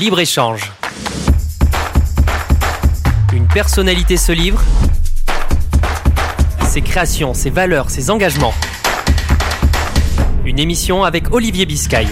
Libre-échange. Une personnalité se livre. Ses créations, ses valeurs, ses engagements. Une émission avec Olivier Biscay.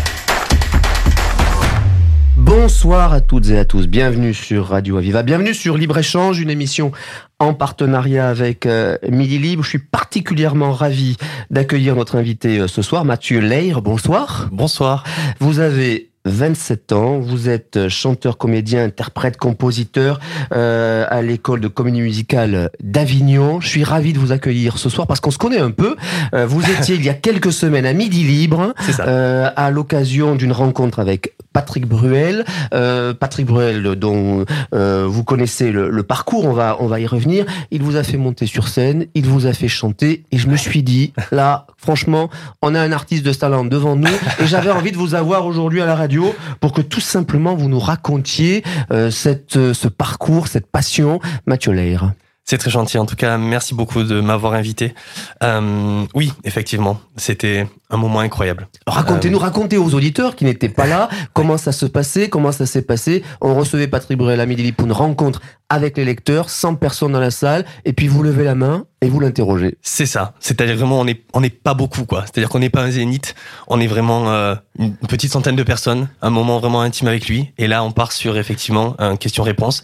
Bonsoir à toutes et à tous, bienvenue sur Radio Aviva, bienvenue sur Libre Échange, une émission en partenariat avec euh, Midi Libre. Je suis particulièrement ravi d'accueillir notre invité euh, ce soir, Mathieu Leir. Bonsoir. Bonsoir. Vous avez 27 ans, vous êtes chanteur, comédien, interprète, compositeur euh, à l'école de comédie musicale d'Avignon. Je suis ravi de vous accueillir ce soir parce qu'on se connaît un peu. Euh, vous étiez il y a quelques semaines à Midi Libre euh, à l'occasion d'une rencontre avec Patrick Bruel. Euh, Patrick Bruel dont euh, vous connaissez le, le, parcours, on va, on va y revenir. Il vous a fait monter sur scène, il vous a fait chanter et je me suis dit, là, franchement, on a un artiste de ce talent devant nous et j'avais envie de vous avoir aujourd'hui à la radio pour que tout simplement vous nous racontiez euh, euh, ce parcours, cette passion. Mathieu Leir. C'est très gentil. En tout cas, merci beaucoup de m'avoir invité. Euh, oui, effectivement, c'était un moment incroyable. Racontez-nous, euh... racontez aux auditeurs qui n'étaient pas là comment ça se passait, comment ça s'est passé. On recevait Patrick Bruel à midi pour une rencontre avec les lecteurs, 100 personnes dans la salle, et puis vous levez la main et vous l'interrogez. C'est ça. C'est-à-dire vraiment, on n'est on n'est pas beaucoup, quoi. C'est-à-dire qu'on n'est pas un zénith. On est vraiment euh, une petite centaine de personnes, un moment vraiment intime avec lui. Et là, on part sur effectivement un question-réponse.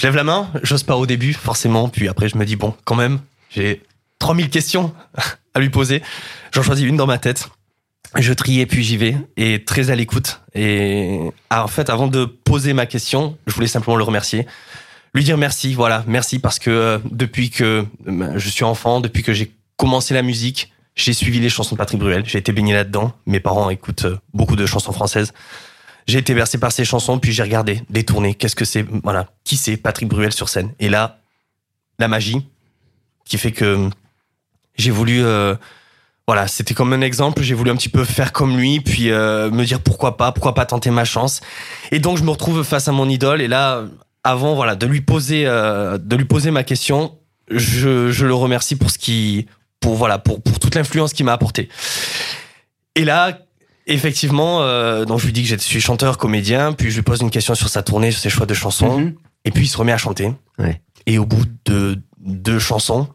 Je lève la main, j'ose pas au début, forcément, puis après je me dis, bon, quand même, j'ai 3000 questions à lui poser. J'en choisis une dans ma tête. Je trie et puis j'y vais, et très à l'écoute. Et ah, en fait, avant de poser ma question, je voulais simplement le remercier. Lui dire merci, voilà, merci parce que euh, depuis que euh, je suis enfant, depuis que j'ai commencé la musique, j'ai suivi les chansons de Patrick Bruel, j'ai été baigné là-dedans. Mes parents écoutent euh, beaucoup de chansons françaises j'ai été bercé par ses chansons, puis j'ai regardé, détourné, qu'est-ce que c'est, voilà, qui c'est Patrick Bruel sur scène? Et là, la magie, qui fait que j'ai voulu, euh, voilà, c'était comme un exemple, j'ai voulu un petit peu faire comme lui, puis euh, me dire pourquoi pas, pourquoi pas tenter ma chance. Et donc je me retrouve face à mon idole, et là, avant, voilà, de lui poser, euh, de lui poser ma question, je, le remercie pour ce qui, pour voilà, pour, pour toute l'influence qu'il m'a apporté. Et là, effectivement, euh, donc je lui dis que je suis chanteur, comédien, puis je lui pose une question sur sa tournée, sur ses choix de chansons, Mhm. et puis il se remet à chanter. Ouais. Et au bout de deux chansons,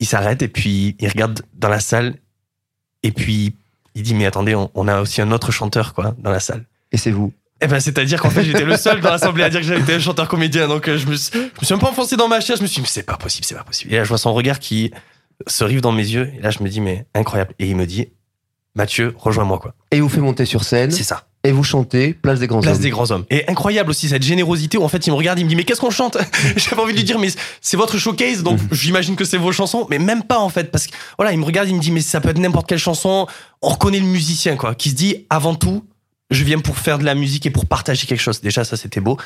il s'arrête et puis il regarde dans la salle, et puis il dit mais attendez, on, on a aussi un autre chanteur quoi dans la salle. Et c'est vous. Eh ben c'est-à-dire qu'en fait j'étais le seul dans l'assemblée à dire que j'étais un chanteur comédien, donc euh, je me, suis, je me suis un peu enfoncé dans ma chaise, je me suis dit mais c'est pas possible, c'est pas possible. Et là je vois son regard qui se rive dans mes yeux, et là je me dis mais incroyable. Et il me dit Mathieu, rejoins-moi quoi. Et vous fait monter sur scène, C'est ça. et vous chantez Place des Grands Place Hommes. des grands hommes. Et incroyable aussi cette générosité où en fait il me regarde, il me dit mais qu'est-ce qu'on chante? J'avais envie de lui dire mais c'est votre showcase donc Mhm. j'imagine que c'est vos chansons mais même pas en fait parce que voilà il me regarde, il me dit mais ça peut être n'importe quelle chanson. On reconnaît le musicien quoi qui se dit avant tout je viens pour faire de la musique et pour partager quelque chose. Déjà ça c'était beau.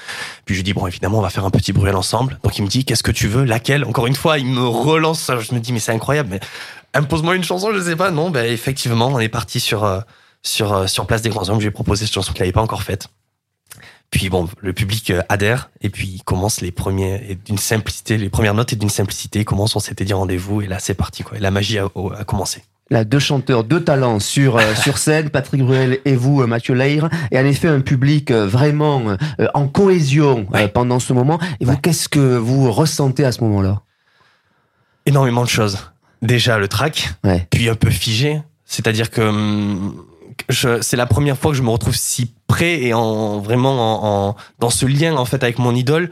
Puis je lui dis bon évidemment on va faire un petit bruel ensemble. Donc il me dit qu'est-ce que tu veux? Laquelle? Encore une fois il me relance. Je me dis mais c'est incroyable mais impose-moi une chanson je sais pas non ben effectivement on est parti sur euh, sur euh, sur place des grands hommes. Je lui ai proposé cette chanson qu'il n'avait pas encore faite. Puis bon, le public euh, adhère et puis il commence les premiers et d'une simplicité, les premières notes et d'une simplicité. Il commence, on s'était dit rendez-vous et là c'est parti quoi. Et la magie a, a commencé. Là, deux chanteurs, deux talents sur euh, sur scène, Patrick Bruel et vous, Mathieu Leir, et en effet un public euh, vraiment euh, en cohésion Ouais. pendant ce moment. Et vous, Ouais. qu'est-ce que vous ressentez à ce moment-là? Énormément de choses. Déjà le track, Ouais. puis un peu figé. C'est-à-dire que hum, c'est la première fois que je me retrouve si près et en vraiment en, en- dans ce lien en fait avec mon idole.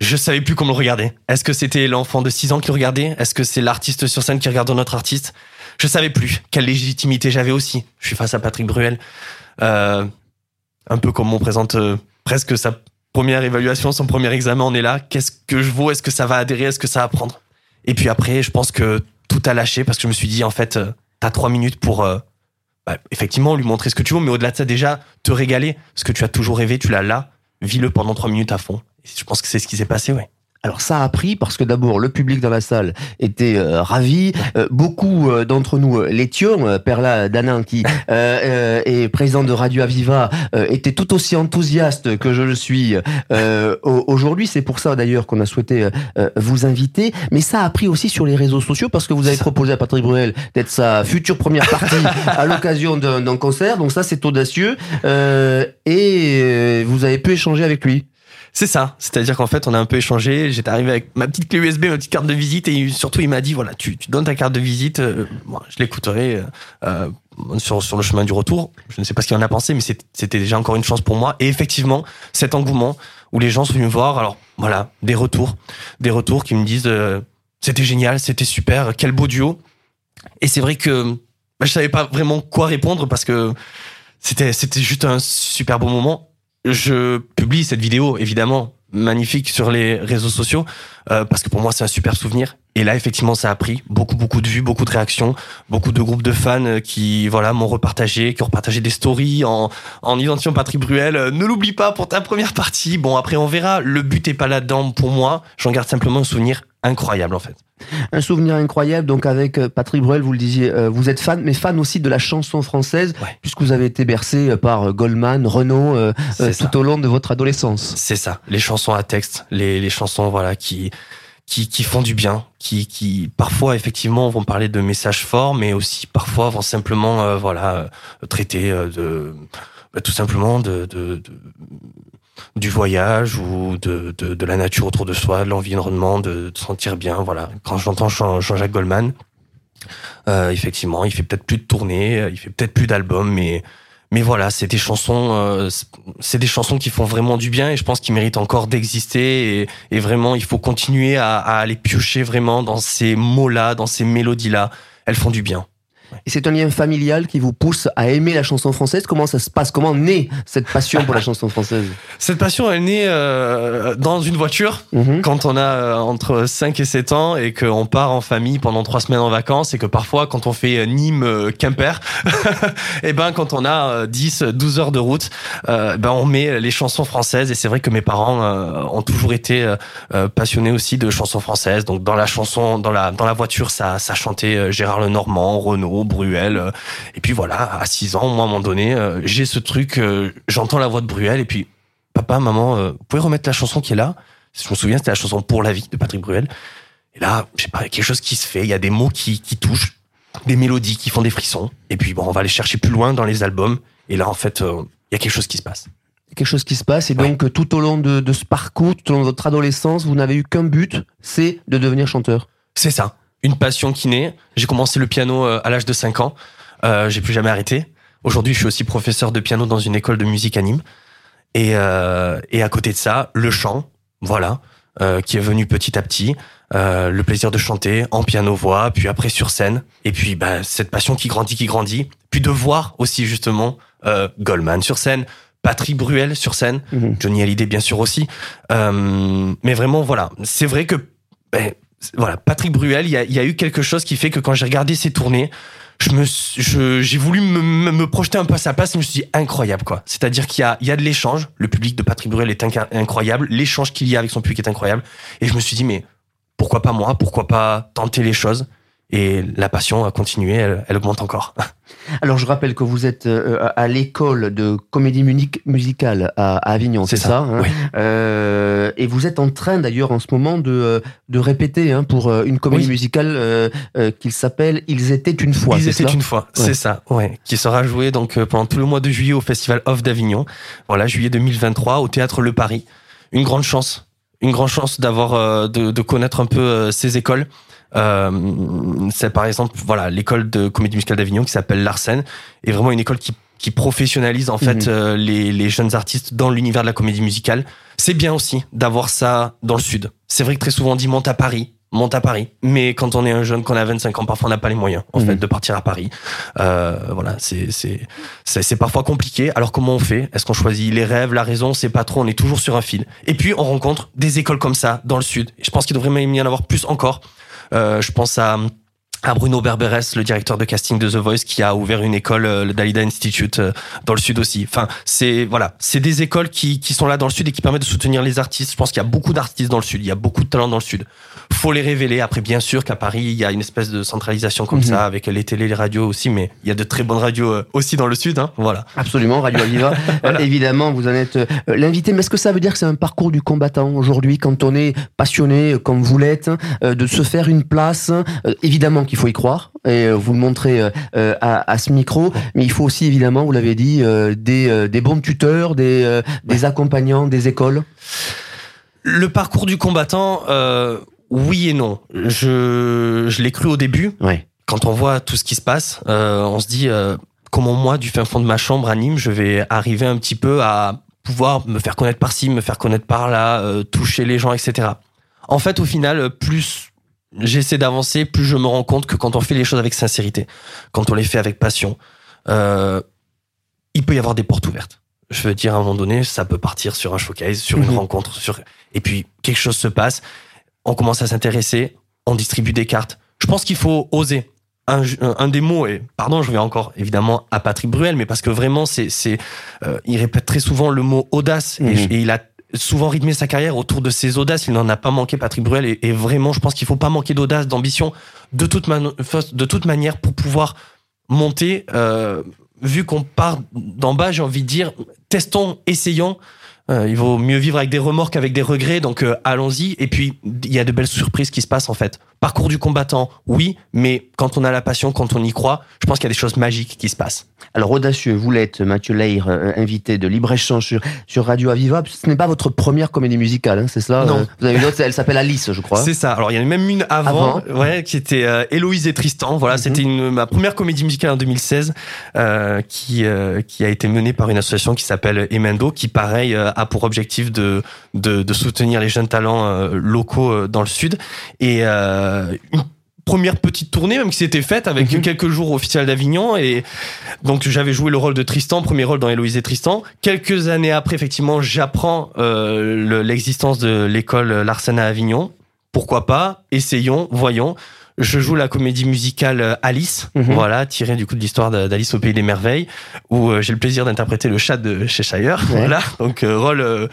Je savais plus comment le regarder. Est-ce que c'était l'enfant de 6 ans qui le regardait? Est-ce que c'est l'artiste sur scène qui regarde notre artiste? Je savais plus quelle légitimité j'avais aussi. Je suis face à Patrick Bruel, euh, un peu comme on présente euh, presque sa première évaluation, son premier examen. On est là. Qu'est-ce que je vaux? Est-ce que ça va adhérer? Est-ce que ça va prendre? Et puis après, je pense que tout a lâché parce que je me suis dit en fait, euh, t'as trois minutes pour euh, bah, effectivement lui montrer ce que tu veux, mais au-delà de ça déjà te régaler, ce que tu as toujours rêvé, tu l'as là, vis-le pendant trois minutes à fond. Je pense que c'est ce qui s'est passé, ouais. Alors ça a pris parce que d'abord le public dans la salle était euh, ravi, euh, beaucoup euh, d'entre nous l'étions. Perla Danin qui est président de Radio Aviva était tout aussi enthousiaste que je le suis aujourd'hui. C'est pour ça d'ailleurs qu'on a souhaité vous inviter. Mais ça a pris aussi sur les réseaux sociaux parce que vous avez proposé à Patrick Bruel d'être sa future première partie à l'occasion d'un concert. Donc ça c'est audacieux et vous avez pu échanger avec lui. C'est ça. C'est-à-dire qu'en fait, on a un peu échangé. J'étais arrivé avec ma petite clé USB, ma petite carte de visite, et surtout, il m'a dit voilà, tu, donnes ta carte de visite. Euh, je l'écouterai euh, sur, sur le chemin du retour. Je ne sais pas ce qu'il en a pensé, mais c'était déjà encore une chance pour moi. Et effectivement, cet engouement où les gens sont venus voir. Alors voilà, des retours, des retours qui me disent euh, c'était génial, c'était super, quel beau duo. Et c'est vrai que bah, je savais pas vraiment quoi répondre parce que c'était c'était juste un super beau moment je publie cette vidéo, évidemment, magnifique sur les réseaux sociaux, euh, parce que pour moi, c'est un super souvenir. Et là, effectivement, ça a pris beaucoup, beaucoup de vues, beaucoup de réactions, beaucoup de groupes de fans euh, qui, voilà, m'ont repartagé, qui ont repartagé des stories en, en identifiant Patrick Bruel. Euh, ne l'oublie pas pour ta première partie. Bon, après, on verra. Le but est pas là-dedans pour moi. J'en garde simplement un souvenir incroyable, en fait. Un souvenir incroyable, donc avec euh, Patrick Bruel, vous le disiez, euh, vous êtes fan, mais fan aussi de la chanson française, puisque vous avez été bercé euh, par Goldman, Renaud, tout au long de votre adolescence. C'est ça, les chansons à texte, les, les chansons voilà qui, qui, qui font du bien, qui, qui parfois effectivement vont parler de messages forts, mais aussi parfois vont simplement voilà traiter de bah, tout simplement de, de, de du voyage ou de, de, de, la nature autour de soi, de l'environnement, de, de sentir bien. Voilà. Quand j'entends Jean-Jacques Goldman, euh, effectivement, il fait peut-être plus de tournées, euh, il fait peut-être plus d'albums, mais mais voilà, c'est des chansons, euh, c'est des chansons qui font vraiment du bien et je pense qu'ils méritent encore d'exister et, et, vraiment il faut continuer à, à aller piocher vraiment dans ces mots-là, dans ces mélodies-là. Elles font du bien. Et c'est un lien familial qui vous pousse à aimer la chanson française. Comment ça se passe? Comment naît cette passion pour la chanson française? Cette passion, elle naît euh, dans une voiture mhm. quand on a euh, entre 5 et 7 ans et qu'on part en famille pendant 3 semaines en vacances et que parfois quand on fait Nîmes-Quimper, et eh ben quand on a 10, 12 heures de route, euh, ben on met les chansons françaises et c'est vrai que mes parents euh, ont toujours été euh, passionnés aussi de chansons françaises. Donc dans la chanson, dans la dans la voiture, ça ça chantait Gérard Lenormand, Renaud Bruel. Euh, et puis voilà, à 6 ans, moi, à un moment donné, euh, j'ai ce truc, euh, j'entends la voix de Bruel, et puis, papa, maman, vous pouvez remettre la chanson qui est là? Je me souviens, c'était la chanson Pour la vie de Patrick Bruel. Et là, je sais pas, quelque chose qui se fait, il y a des mots qui, qui touchent, des mélodies qui font des frissons. Et puis, bon, on va aller chercher plus loin dans les albums. Et là, en fait, il y a quelque chose qui se passe quelque chose qui se passe et donc tout au long de, de, ce parcours, tout au long de votre adolescence, vous n'avez eu qu'un but, c'est de devenir chanteur. C'est ça une passion qui naît. J'ai commencé le piano euh, à l'âge de 5 ans. Euh, j'ai plus jamais arrêté. Aujourd'hui, je suis aussi professeur de piano dans une école de musique à Nîmes. Et, euh, et à côté de ça, le chant, voilà, euh, qui est venu petit à petit. Euh, le plaisir de chanter en piano-voix, puis après sur scène. Et puis bah, cette passion qui grandit, qui grandit. Puis de voir aussi justement euh, Goldman sur scène, Patrick Bruel sur scène, mhm. Johnny Hallyday bien sûr aussi. mais vraiment, voilà, c'est vrai que... Ben, voilà, Patrick Bruel, il y a, eu quelque chose qui fait que quand j'ai regardé ses tournées, j'ai voulu me, projeter un peu à et je me suis dit incroyable quoi. C'est-à-dire qu'il y a, il y a de l'échange. Le public de Patrick Bruel est incroyable. L'échange qu'il y a avec son public est incroyable. Et je me suis dit mais pourquoi pas moi? Pourquoi pas tenter les choses? Et la passion a continué, elle, augmente encore. Alors je rappelle que vous êtes euh, à l'école de comédie musicale à, Avignon, c'est ça, hein euh, Et vous êtes en train d'ailleurs en ce moment de, euh, de répéter hein, pour une comédie musicale euh, qui s'appelle Ils étaient une fois. Ils étaient une fois, c'est ça, ouais, qui sera joué donc pendant tout le mois de juillet au Festival Off d'Avignon. Voilà, juillet 2023 au théâtre Le Paris. Une grande chance, une grande chance d'avoir de, de, connaître un peu ces écoles. Euh, c'est par exemple voilà l'école de comédie musicale d'Avignon qui s'appelle Larsen est vraiment une école qui qui professionnalise en fait mhm. euh, les, les jeunes artistes dans l'univers de la comédie musicale. C'est bien aussi d'avoir ça dans le sud. C'est vrai que très souvent on dit monte à Paris, monte à Paris. Mais quand on est un jeune, qu'on a 25 ans, parfois on n'a pas les moyens en mhm. fait de partir à Paris. Euh, voilà, c'est c'est c'est parfois compliqué. Alors comment on fait? Est-ce qu'on choisit les rêves, la raison? C'est pas trop. On est toujours sur un fil. Et puis on rencontre des écoles comme ça dans le sud. Je pense qu'il devrait même y en avoir plus encore. Euh, je pense à à Bruno Berberes, le directeur de casting de The Voice, qui a ouvert une école, euh, le Dalida Institute, euh, dans le sud aussi. Enfin, c'est voilà, c'est des écoles qui, qui sont là dans le sud et qui permettent de soutenir les artistes. Je pense qu'il y a beaucoup d'artistes dans le sud, il y a beaucoup de talents dans le sud. Faut les révéler. Après, bien sûr qu'à Paris, il y a une espèce de centralisation comme Mhm. ça, avec les télés, les radios aussi, mais il y a de très bonnes radios euh, aussi dans le sud. Hein, voilà. Absolument, Radio Aviva. Voilà. Évidemment, vous en êtes l'invité. Mais est-ce que ça veut dire que c'est un parcours du combattant aujourd'hui, quand on est passionné, comme vous l'êtes, euh, de se faire une place euh, Évidemment qu'il faut y croire, et euh, vous le montrez euh, euh, à, à ce micro. Mais il faut aussi, évidemment, vous l'avez dit, euh, des, des bons tuteurs, des, des accompagnants, des écoles. Le parcours du combattant, oui et non. Je, je l'ai cru au début. Ouais. Quand on voit tout ce qui se passe, on se dit comment moi, du fin fond de ma chambre à Nîmes, je vais arriver un petit peu à pouvoir me faire connaître par-ci, me faire connaître par-là, euh, toucher les gens, etc. En fait, au final, plus j'essaie d'avancer, plus je me rends compte que quand on fait les choses avec sincérité, quand on les fait avec passion, euh, il peut y avoir des portes ouvertes. Je veux dire, à un moment donné, ça peut partir sur un showcase, sur une Mhm. rencontre, sur et puis quelque chose se passe, on commence à s'intéresser, on distribue des cartes. Je pense qu'il faut oser. Un, un des mots, et pardon, je vais encore évidemment à Patrick Bruel, mais parce que vraiment, c'est, c'est, euh, il répète très souvent le mot audace, Mhm. et, et il a souvent rythmé sa carrière autour de ses audaces. Il n'en a pas manqué, Patrick Bruel, et, vraiment, je pense qu'il faut pas manquer d'audace, d'ambition, de toute, de toute manière, pour pouvoir monter. Euh, vu qu'on part d'en bas, j'ai envie de dire, testons, essayons. Euh, il vaut mieux vivre avec des remords qu'avec des regrets, donc euh, allons-y. Et puis, il y a de belles surprises qui se passent en fait. Parcours du combattant, oui, mais quand on a la passion, quand on y croit, je pense qu'il y a des choses magiques qui se passent. Alors, audacieux, vous l'êtes, Mathieu Leir, euh, invité de Libre-Échange sur, sur Radio Aviva. Ce n'est pas votre première comédie musicale, hein, c'est cela Non. Euh, Vous avez une autre, elle s'appelle Alice, je crois. C'est ça. Alors, il y en a même une avant, ouais, qui était euh, Héloïse et Tristan. Voilà, Mhm. c'était ma première comédie musicale en 2016, euh, qui euh, qui a été menée par une association qui s'appelle Emendo, qui pareil a pour objectif de, de de soutenir les jeunes talents locaux dans le sud et euh, une première petite tournée même qui s'était faite avec Mhm. quelques jours au Festival d'Avignon. Et donc j'avais joué le rôle de Tristan premier rôle dans Héloïse et Tristan. Quelques années après effectivement j'apprends euh, le- l'existence de l'école Larsen à Avignon. Pourquoi pas? Essayons voyons. Je joue la comédie musicale euh, Alice, Mhm. voilà, tirée du coup de l'histoire d'Alice au pays des merveilles, où euh, j'ai le plaisir d'interpréter le chat de Cheshire, Ouais. voilà, donc euh, rôle euh,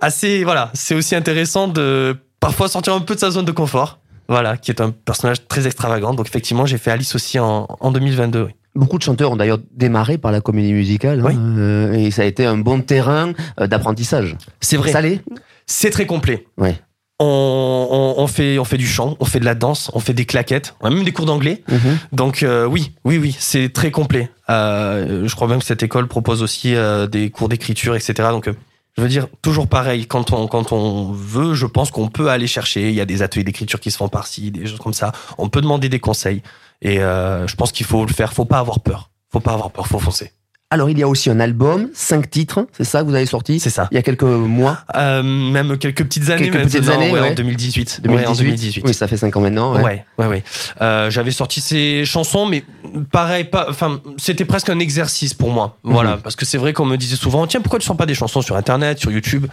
assez, voilà, c'est aussi intéressant de parfois sortir un peu de sa zone de confort, voilà, qui est un personnage très extravagant. Donc effectivement, j'ai fait Alice aussi en, en 2022. oui. Beaucoup de chanteurs ont d'ailleurs démarré par la comédie musicale, hein, Oui. euh, et ça a été un bon terrain euh, d'apprentissage. C'est vrai, l'est c'est très complet. Ouais. On, on, on fait, on fait du chant, on fait de la danse, on fait des claquettes, on a même des cours d'anglais. Mhm. Donc euh, oui, oui, oui, c'est très complet. Euh, je crois même que cette école propose aussi euh, des cours d'écriture, etc. Donc je veux dire toujours pareil. Quand on quand on veut, je pense qu'on peut aller chercher. Il y a des ateliers d'écriture qui se font par-ci, des choses comme ça. On peut demander des conseils. Et euh, je pense qu'il faut le faire. Faut pas avoir peur. Faut pas avoir peur. Faut foncer. Alors, il y a aussi un album, cinq titres, c'est ça que vous avez sorti C'est ça. il y a quelques mois Euh, même quelques petites années. Quelques petites années, ouais, ouais. En 2018. 2018. Ouais, en 2018. Oui, ça fait cinq ans maintenant. Ouais, ouais. ouais, ouais. Euh, J'avais sorti ces chansons, mais pareil, pas, enfin, c'était presque un exercice pour moi. Voilà, Mhm. parce que c'est vrai qu'on me disait souvent, tiens, pourquoi tu sors pas des chansons sur Internet, sur YouTube?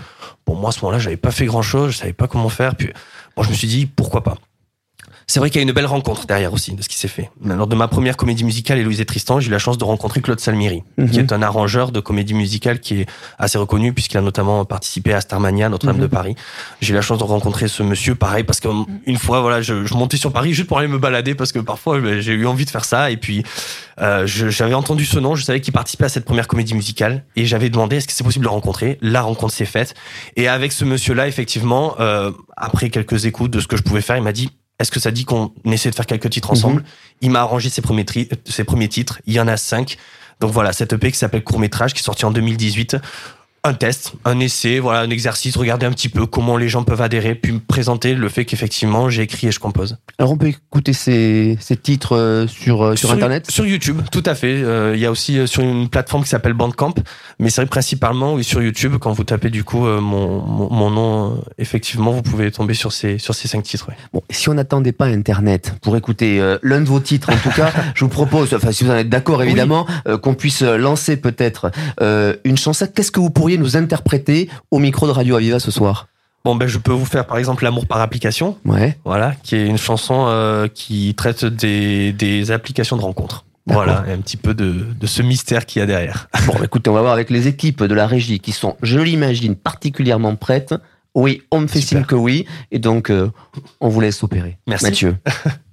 Bon, moi, à ce moment-là, j'avais pas fait grand-chose, je savais pas comment faire. Puis, bon, je me suis dit, pourquoi pas c'est vrai qu'il y a une belle rencontre derrière aussi de ce qui s'est fait. Lors de ma première comédie musicale, Héloïse et Tristan, j'ai eu la chance de rencontrer Claude Salmieri, Mhm. qui est un arrangeur de comédie musicale qui est assez reconnu puisqu'il a notamment participé à Starmania, Notre-Dame Mhm. de Paris. J'ai eu la chance de rencontrer ce monsieur, pareil, parce qu'une fois, voilà, je, je montais sur Paris juste pour aller me balader parce que parfois ben, j'ai eu envie de faire ça et puis euh, j'avais entendu ce nom, je savais qu'il participait à cette première comédie musicale et j'avais demandé est-ce que c'est possible de le rencontrer? La rencontre s'est faite et avec ce monsieur-là, effectivement, euh, après quelques écoutes de ce que je pouvais faire, il m'a dit est-ce que ça dit qu'on essaie de faire quelques titres ensemble? Il m'a arrangé ses premiers, tri- ses premiers titres. Il y en a cinq. Donc voilà, cette EP qui s'appelle Court Métrage, qui est sorti en 2018. Un test, un essai, voilà, un exercice, regarder un petit peu comment les gens peuvent adhérer, puis me présenter le fait qu'effectivement j'ai écrit et je compose. Alors, on peut écouter ces, ces titres euh, sur, euh, sur, Internet? Sur YouTube, tout à fait. Euh, Il y a aussi sur une plateforme qui s'appelle Bandcamp, mais c'est vrai principalement oui, sur YouTube. Quand vous tapez du coup euh, mon, mon, mon nom, euh, effectivement, vous pouvez tomber sur ces, sur ces cinq titres. ouais. Bon, si on n'attendait pas Internet pour écouter l'un de vos titres, en tout cas, je vous propose, enfin si vous en êtes d'accord évidemment, qu'on puisse lancer peut-être une chanson. Qu'est-ce que vous pourriez nous interpréter au micro de Radio Aviva ce soir Bon, ben, je peux vous faire par exemple L'amour par application, Ouais. voilà, qui est une chanson euh, qui traite des, des applications de rencontres. Voilà, et un petit peu de, de ce mystère qu'il y a derrière. Bon, bah, écoutez, on va voir avec les équipes de la régie qui sont, je l'imagine, particulièrement prêtes. Oui, on me fait Super. signe que oui. Et donc, euh, on vous laisse opérer. Merci. Mathieu.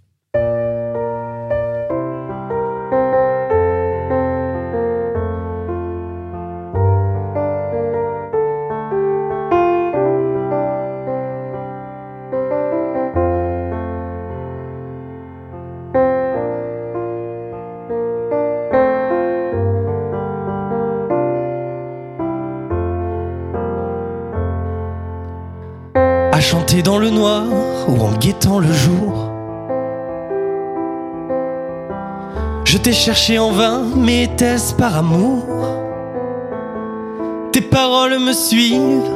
Cherché en vain, mais était-ce par amour Tes paroles me suivent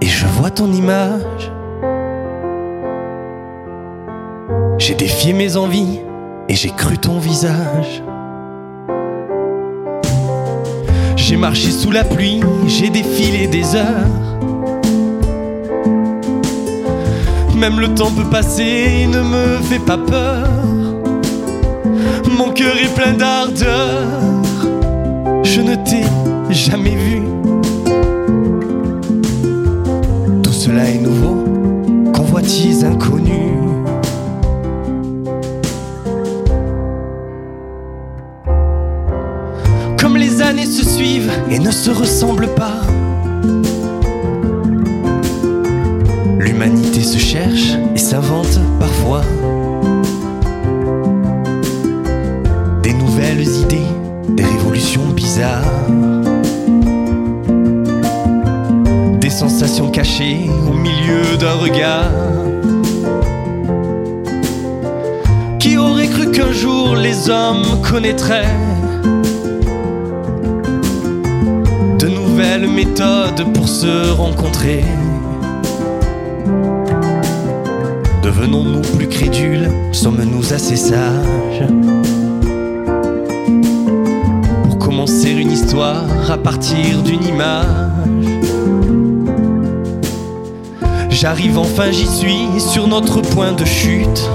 et je vois ton image. J'ai défié mes envies et j'ai cru ton visage. J'ai marché sous la pluie, j'ai défilé des heures. Même le temps peut passer, ne me fais pas peur. Cœur est plein d'ardeur. Je ne t'ai jamais vu. Tout cela est nouveau, convoitise inconnue. Comme les années se suivent et ne se ressemblent pas. L'humanité se cherche et s'invente parfois idées, des révolutions bizarres, des sensations cachées au milieu d'un regard. Qui aurait cru qu'un jour les hommes connaîtraient de nouvelles méthodes pour se rencontrer? Devenons-nous plus crédules Sommes-nous assez sages? Commencer une histoire à partir d'une image. J'arrive enfin, j'y suis, sur notre point de chute.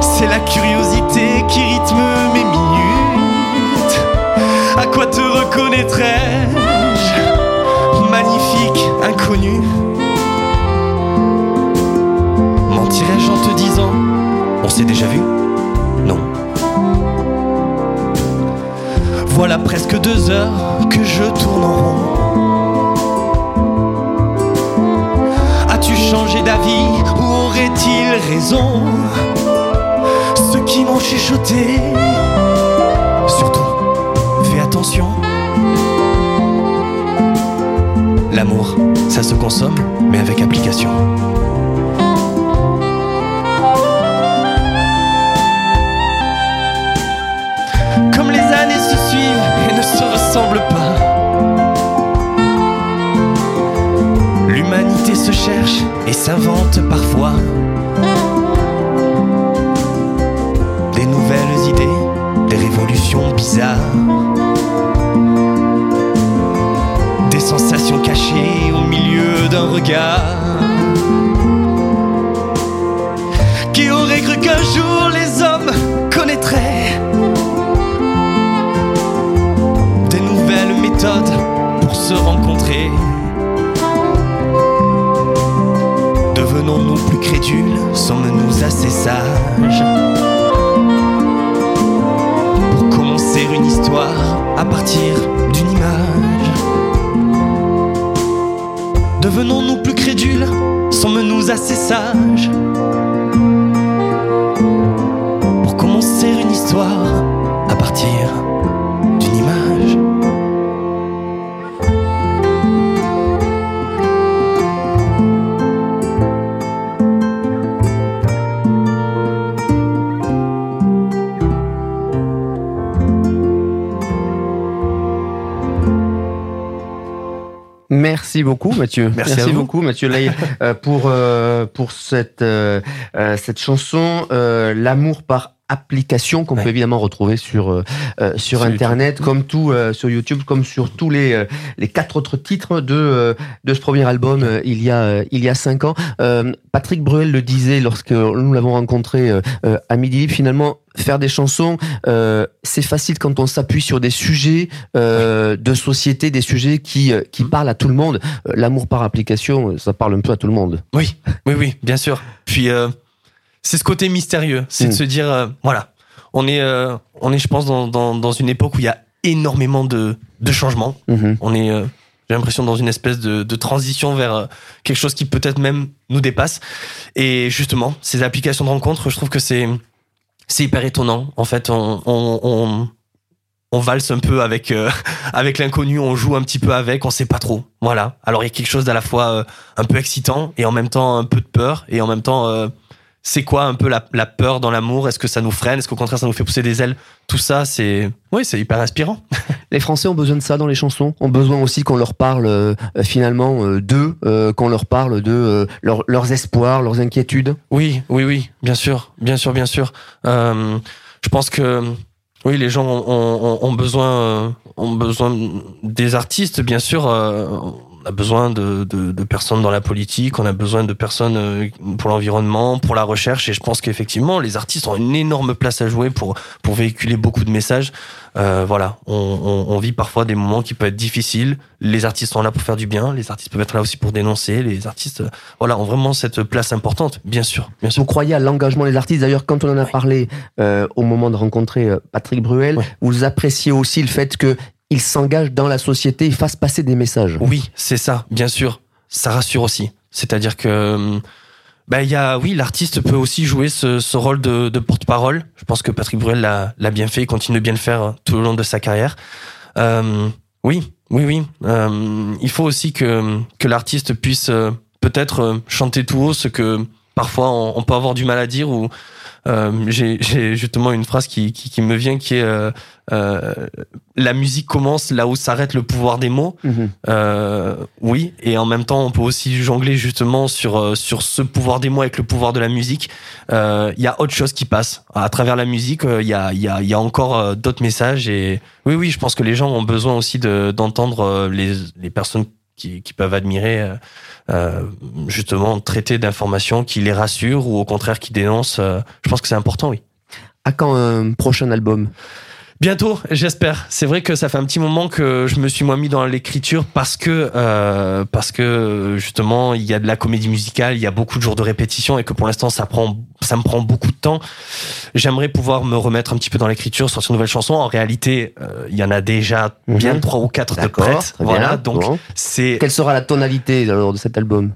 C'est la curiosité qui rythme mes minutes. À quoi te reconnaîtrais-je? Magnifique, inconnu. Mentirais-je en te disant On s'est déjà vu? Voilà presque deux heures que je tourne en rond. As-tu changé d'avis ou aurait-il raison? Ceux qui m'ont chuchoté. Surtout, fais attention. L'amour, ça se consomme, mais avec application. Se cherche et s'invente parfois. Des nouvelles idées, des révolutions bizarres. Des sensations cachées au milieu d'un regard. Qui aurait cru qu'un jour les hommes connaîtraient crédules Sommes-nous assez sages. Pour commencer une histoire à partir d'une image. Devenons-nous plus crédules Sommes-nous assez sages. Pour commencer une histoire Merci beaucoup, Mathieu. Merci beaucoup, Mathieu Lay, euh, pour euh, pour cette euh, cette chanson, l'amour par application qu'on peut évidemment retrouver sur euh, euh, sur, internet comme tout sur YouTube comme sur tous les les quatre autres titres de de ce premier album il y a il y a cinq ans Patrick Bruel le disait lorsque nous l'avons rencontré à midi finalement faire des chansons, c'est facile quand on s'appuie sur des sujets de société, des sujets qui qui parlent à tout le monde. L'amour par application, ça parle un peu à tout le monde. Oui, oui, oui, bien sûr. Puis c'est ce côté mystérieux, c'est de mm. se dire, euh, voilà, on est, euh, on est, je pense, dans, dans, dans, une époque où il y a énormément de, de changements. Mm-hmm. On est, euh, j'ai l'impression, dans une espèce de, de transition vers quelque chose qui peut-être même nous dépasse. Et justement, ces applications de rencontres, je trouve que c'est, c'est hyper étonnant. En fait, on, on, on, on valse un peu avec avec l'inconnu, on joue un petit peu avec, on sait pas trop. Voilà. Alors il y a quelque chose d'à la fois un peu excitant et en même temps un peu de peur et en même temps c'est quoi un peu la, peur dans l'amour? Est-ce que ça nous freine? Est-ce qu'au contraire ça nous fait pousser des ailes? Tout ça, c'est oui, c'est hyper inspirant. Les Français ont besoin de ça dans les chansons. Ont besoin aussi qu'on leur parle euh, finalement euh, d'eux, euh, qu'on leur parle de leurs espoirs, leurs inquiétudes. Oui, oui, oui, bien sûr, bien sûr, bien sûr. je pense que oui, les gens ont, ont besoin ont besoin des artistes, bien sûr on a besoin de, de, de, personnes dans la politique, on a besoin de personnes euh, pour l'environnement, pour la recherche, et je pense qu'effectivement, les artistes ont une énorme place à jouer pour, pour véhiculer beaucoup de messages. Euh, voilà, on, on, on, vit parfois des moments qui peuvent être difficiles. Les artistes sont là pour faire du bien, les artistes peuvent être là aussi pour dénoncer. Les artistes, euh, voilà, ont vraiment cette place importante, bien sûr. Bien sûr. Vous croyez à l'engagement des artistes D'ailleurs, quand on en a parlé euh, au moment de rencontrer Patrick Bruel, vous appréciez aussi le fait que il s'engage dans la société, il fasse passer des messages. Oui, c'est ça, bien sûr. Ça rassure aussi. C'est-à-dire que, bah, il y a, oui, l'artiste peut aussi jouer ce, rôle de, porte-parole. Je pense que Patrick Bruel l'a bien fait, il continue de bien le faire tout au long de sa carrière. Euh, oui, oui, oui. Euh, il faut aussi que, l'artiste puisse euh, peut-être chanter tout haut ce que parfois on, on, peut avoir du mal à dire ou euh, j'ai justement une phrase qui, qui, qui, me vient qui est euh, euh, la musique commence là où s'arrête le pouvoir des mots. Euh, oui, et en même temps, on peut aussi jongler justement sur euh, sur ce pouvoir des mots avec le pouvoir de la musique. Il y a autre chose qui passe à travers la musique. Il y a il y a il y a encore d'autres messages et oui oui, je pense que les gens ont besoin aussi de d'entendre les les personnes qui, qui peuvent admirer euh, justement traiter d'informations qui les rassurent ou au contraire qui dénoncent. Euh, je pense que c'est important, oui. À quand un prochain album? Bientôt, j'espère. C'est vrai que ça fait un petit moment que je me suis moins mis dans l'écriture parce que euh, parce que justement il y a de la comédie musicale, il y a beaucoup de jours de répétition et que pour l'instant ça prend ça me prend beaucoup de temps. J'aimerais pouvoir me remettre un petit peu dans l'écriture, sortir une nouvelle chanson. En réalité, euh, il y en a déjà mhm. bien trois ou quatre de prêtes. Voilà, donc c'est. Quelle sera la tonalité alors de cet album?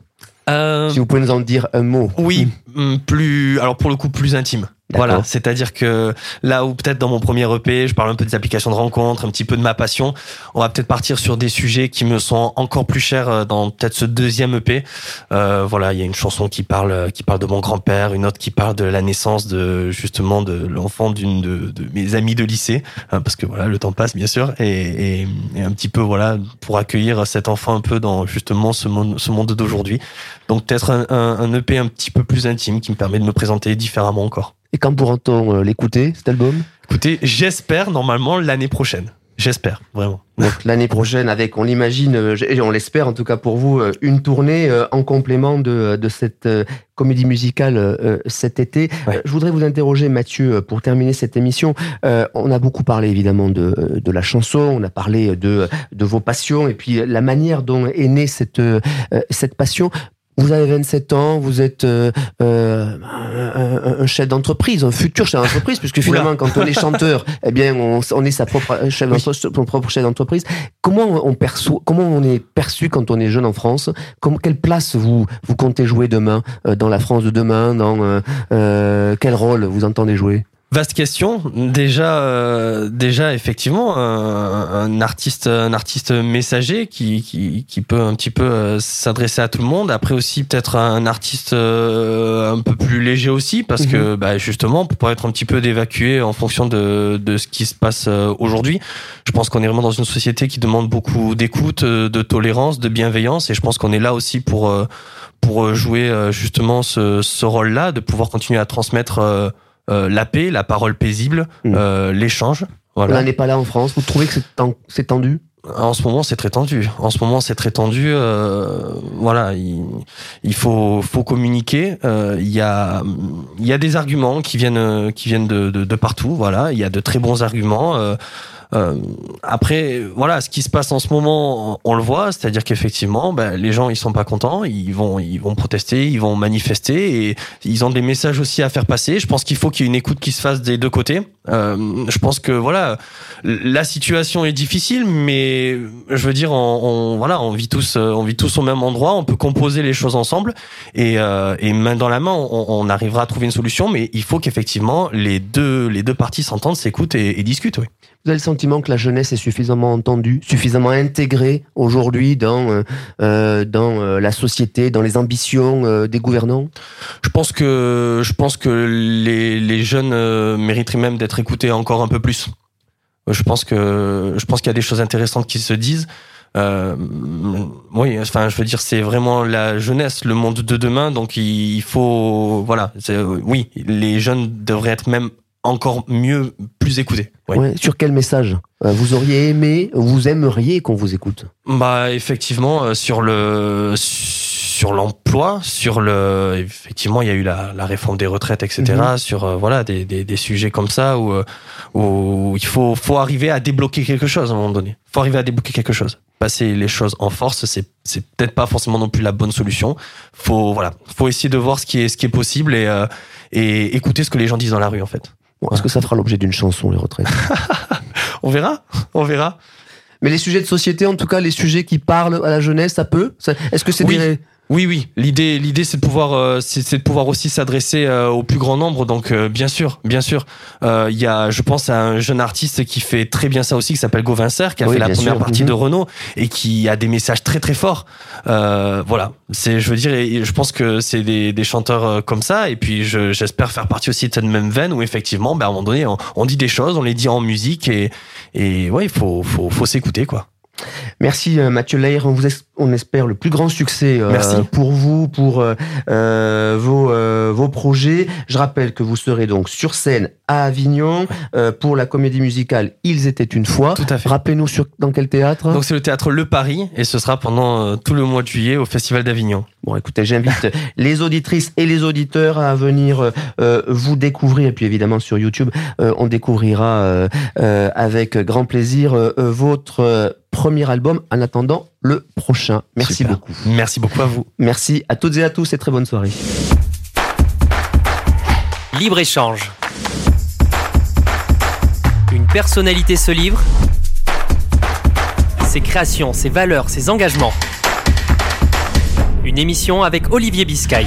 Euh... Si vous pouvez nous en dire un mot. Oui, mm, plus alors pour le coup plus intime. Voilà, c'est-à-dire que là où peut-être dans mon premier EP, je parle un peu des applications de rencontres, un petit peu de ma passion, on va peut-être partir sur des sujets qui me sont encore plus chers euh, dans peut-être ce deuxième EP. Euh, voilà, il y a une chanson qui parle qui parle de mon grand-père, une autre qui parle de la naissance de justement de l'enfant d'une de, de, mes amis de lycée, hein, parce que voilà, le temps passe bien sûr, et, et, et, un petit peu voilà pour accueillir cet enfant un peu dans justement ce monde ce monde d'aujourd'hui. Donc peut-être un, un, un EP un petit peu plus intime qui me permet de me présenter différemment encore. Et quand pourra-t-on euh, l'écouter, cet album? Écoutez, j'espère normalement l'année prochaine. J'espère, vraiment. Donc l'année prochaine, avec, on l'imagine, euh, et on l'espère en tout cas pour vous, euh, une tournée en complément de, de cette comédie musicale cet été. Je voudrais vous interroger, Mathieu, pour terminer cette émission. On a beaucoup parlé évidemment de, de la chanson, on a parlé de, de vos passions et puis la manière dont est née cette, cette passion. Vous avez 27 ans, vous êtes euh, euh un, chef d'entreprise, un futur chef d'entreprise, puisque finalement, quand on est chanteur, eh bien, on, on est sa propre chef d'entreprise, son propre chef d'entreprise. Comment on perçoit, comment on est perçu quand on est jeune en France? Comment, Quelle place vous vous comptez jouer demain euh, dans la France de demain Dans euh, euh quel rôle vous entendez jouer? Vaste question. Déjà, euh, déjà effectivement, un, artiste, un artiste messager qui, qui, qui peut un petit peu euh, s'adresser à tout le monde. Après aussi peut-être un artiste euh, un peu plus léger aussi, parce que mhm. bah, justement pour être un petit peu d'évacuer en fonction de, de ce qui se passe aujourd'hui. Je pense qu'on est vraiment dans une société qui demande beaucoup d'écoute, de tolérance, de bienveillance, et je pense qu'on est là aussi pour pour jouer justement ce, ce rôle-là, de pouvoir continuer à transmettre la paix, la parole paisible, Mm. l'échange. On Voilà. n'en est pas là en France. Vous trouvez que c'est ten- c'est tendu? En ce moment, c'est très tendu. En ce moment, c'est très tendu. euh, voilà, il, il faut, faut communiquer. Euh, Il y a, il y a des arguments qui viennent, euh, qui viennent de, de, de partout. Voilà, il y a de très bons arguments. Euh, euh, après, voilà, ce qui se passe en ce moment, on le voit, c'est-à-dire qu'effectivement, ben, les gens, ils sont pas contents, ils vont, ils vont protester, ils vont manifester, et ils ont des messages aussi à faire passer. Je pense qu'il faut qu'il y ait une écoute qui se fasse des deux côtés. Euh, je pense que voilà, la situation est difficile, mais je veux dire, on, on- voilà, on vit tous, on vit tous au même endroit, on peut composer les choses ensemble, et, euh, et main dans la main, on, on arrivera à trouver une solution. Mais il faut qu'effectivement les deux, les deux parties s'entendent, s'écoutent et, et discutent. Oui. Vous avez le sentiment que la jeunesse est suffisamment entendue, suffisamment intégrée aujourd'hui dans, euh, euh, dans euh, la société, dans les ambitions des gouvernants? Je pense que je pense que les, les jeunes mériteraient même d'être écoutés encore un peu plus. Je pense que je pense qu'il y a des choses intéressantes qui se disent. Oui, enfin, je veux dire, c'est vraiment la jeunesse, le monde de demain. Donc, il faut, voilà, oui, les jeunes devraient être même encore mieux, plus. Ouais, Sur quel message? Euh, vous auriez aimé, vous aimeriez qu'on vous écoute? Bah effectivement euh, sur le sur l'emploi, sur le effectivement il y a eu la, la réforme des retraites etc. Mhm. Sur euh, voilà des, des, des sujets comme ça où où il faut faut arriver à débloquer quelque chose à un moment donné. Faut arriver à débloquer quelque chose. Passer les choses en force c'est c'est peut-être pas forcément non plus la bonne solution. Faut voilà faut essayer de voir ce qui est ce qui est possible et euh, et écouter ce que les gens disent dans la rue en fait. Bon, Est-ce que ça fera l'objet d'une chanson, les retraites On verra on verra. Mais les sujets de société, en tout cas, les sujets qui parlent à la jeunesse, ça peut? Est-ce que c'est Oui. des... Oui, oui. L'idée, l'idée, c'est de pouvoir, euh, c'est de pouvoir aussi s'adresser euh, au plus grand nombre. Donc, euh, bien sûr, bien sûr. Euh, Il y a, je pense, à un jeune artiste qui fait très bien ça aussi, qui s'appelle Gauvin Serre, qui a Oui, fait la première sûr. partie Mhm. de Renault et qui a des messages très très forts. Euh, voilà. C'est, je veux dire, et je pense que c'est des, des chanteurs euh, comme ça. Et puis, je- j'espère faire partie aussi de cette même veine où effectivement, ben, à un moment donné, on, on dit des choses, on les dit en musique et et ouais, il faut faut faut s'écouter quoi. Merci Mathieu Leir, on, vous on espère le plus grand succès euh, pour vous, pour euh, euh, vos, euh, vos projets. Je rappelle que vous serez donc sur scène à Avignon euh, pour la comédie musicale Ils étaient une fois. Tout à fait. Rappelez-nous sur dans quel théâtre? Donc c'est le théâtre Le Paris et ce sera pendant euh, tout le mois de juillet au Festival d'Avignon. Bon, écoutez, j'invite les auditrices et les auditeurs à venir vous découvrir. Et puis évidemment sur YouTube, euh, on découvrira euh, euh, avec grand plaisir votre premier album. En attendant le prochain. Merci Super. beaucoup. Merci beaucoup à vous. Merci à toutes et à tous et très bonne soirée. Libre-échange. Une personnalité se livre. Ses créations, ses valeurs, ses engagements. Une émission avec Olivier Biscay.